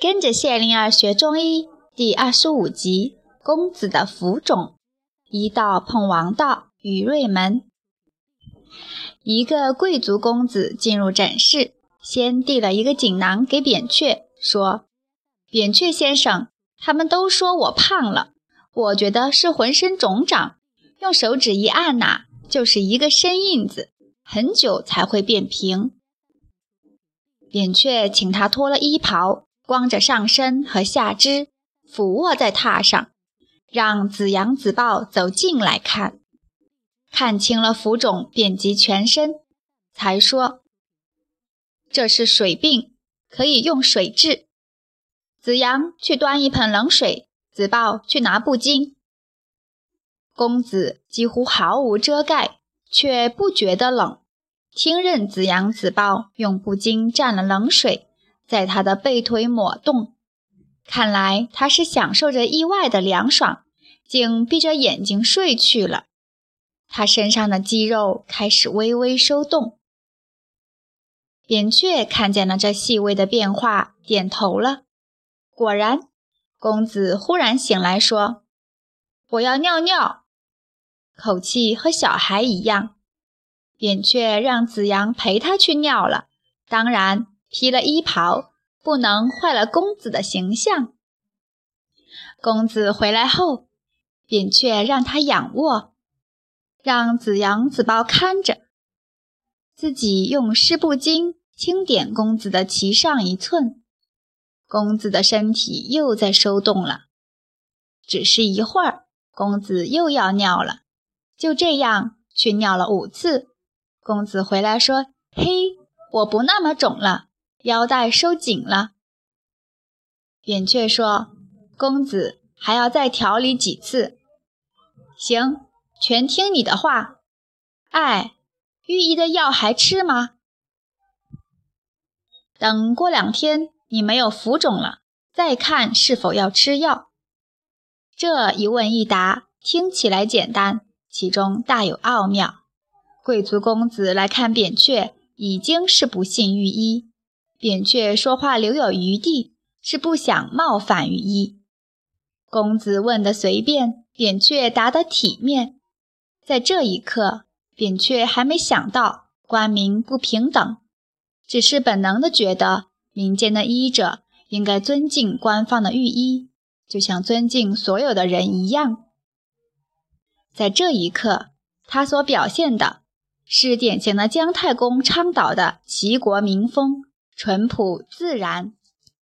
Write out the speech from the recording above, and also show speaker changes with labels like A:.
A: 跟着谢灵儿学中医第二十五集《公子的浮肿》，一道碰王道与瑞门。一个贵族公子进入诊室，先递了一个锦囊给扁鹊，说：“扁鹊先生，他们都说我胖了，我觉得是浑身肿胀，用手指一按呐，就是一个深印子，很久才会变平。”扁鹊请他脱了衣袍。光着上身和下肢，俯卧在榻上，让子阳、子豹走近来看，看清了浮肿遍及全身，才说：“这是水病，可以用水治。”子阳去端一盆冷水，子豹去拿布巾。公子几乎毫无遮盖，却不觉得冷，听任子阳、子豹用布巾蘸了冷水。在他的背腿抹动，看来他是享受着意外的凉爽，竟闭着眼睛睡去了。他身上的肌肉开始微微收动。扁鹊看见了这细微的变化，点头了。果然，公子忽然醒来，说：“我要尿尿。”口气和小孩一样。扁鹊让子阳陪他去尿了。当然。披了衣袍，不能坏了公子的形象。公子回来后，扁鹊让他仰卧，让子阳、子豹看着，自己用湿布巾轻点公子的脐上一寸。公子的身体又在收动了。只是一会儿，公子又要尿了，就这样去尿了五次。公子回来说：“嘿，我不那么肿了。”腰带收紧了，扁鹊说：“公子还要再调理几次。”行，全听你的话。哎，御医的药还吃吗？等过两天你没有浮肿了，再看是否要吃药。这一问一答听起来简单，其中大有奥妙。贵族公子来看扁鹊，已经是不信御医。扁鹊说话留有余地，是不想冒犯御医。公子问的随便，扁鹊答得体面。在这一刻，扁鹊还没想到官民不平等，只是本能的觉得民间的医者应该尊敬官方的御医，就像尊敬所有的人一样。在这一刻，他所表现的是典型的姜太公倡导的齐国民风。淳朴自然，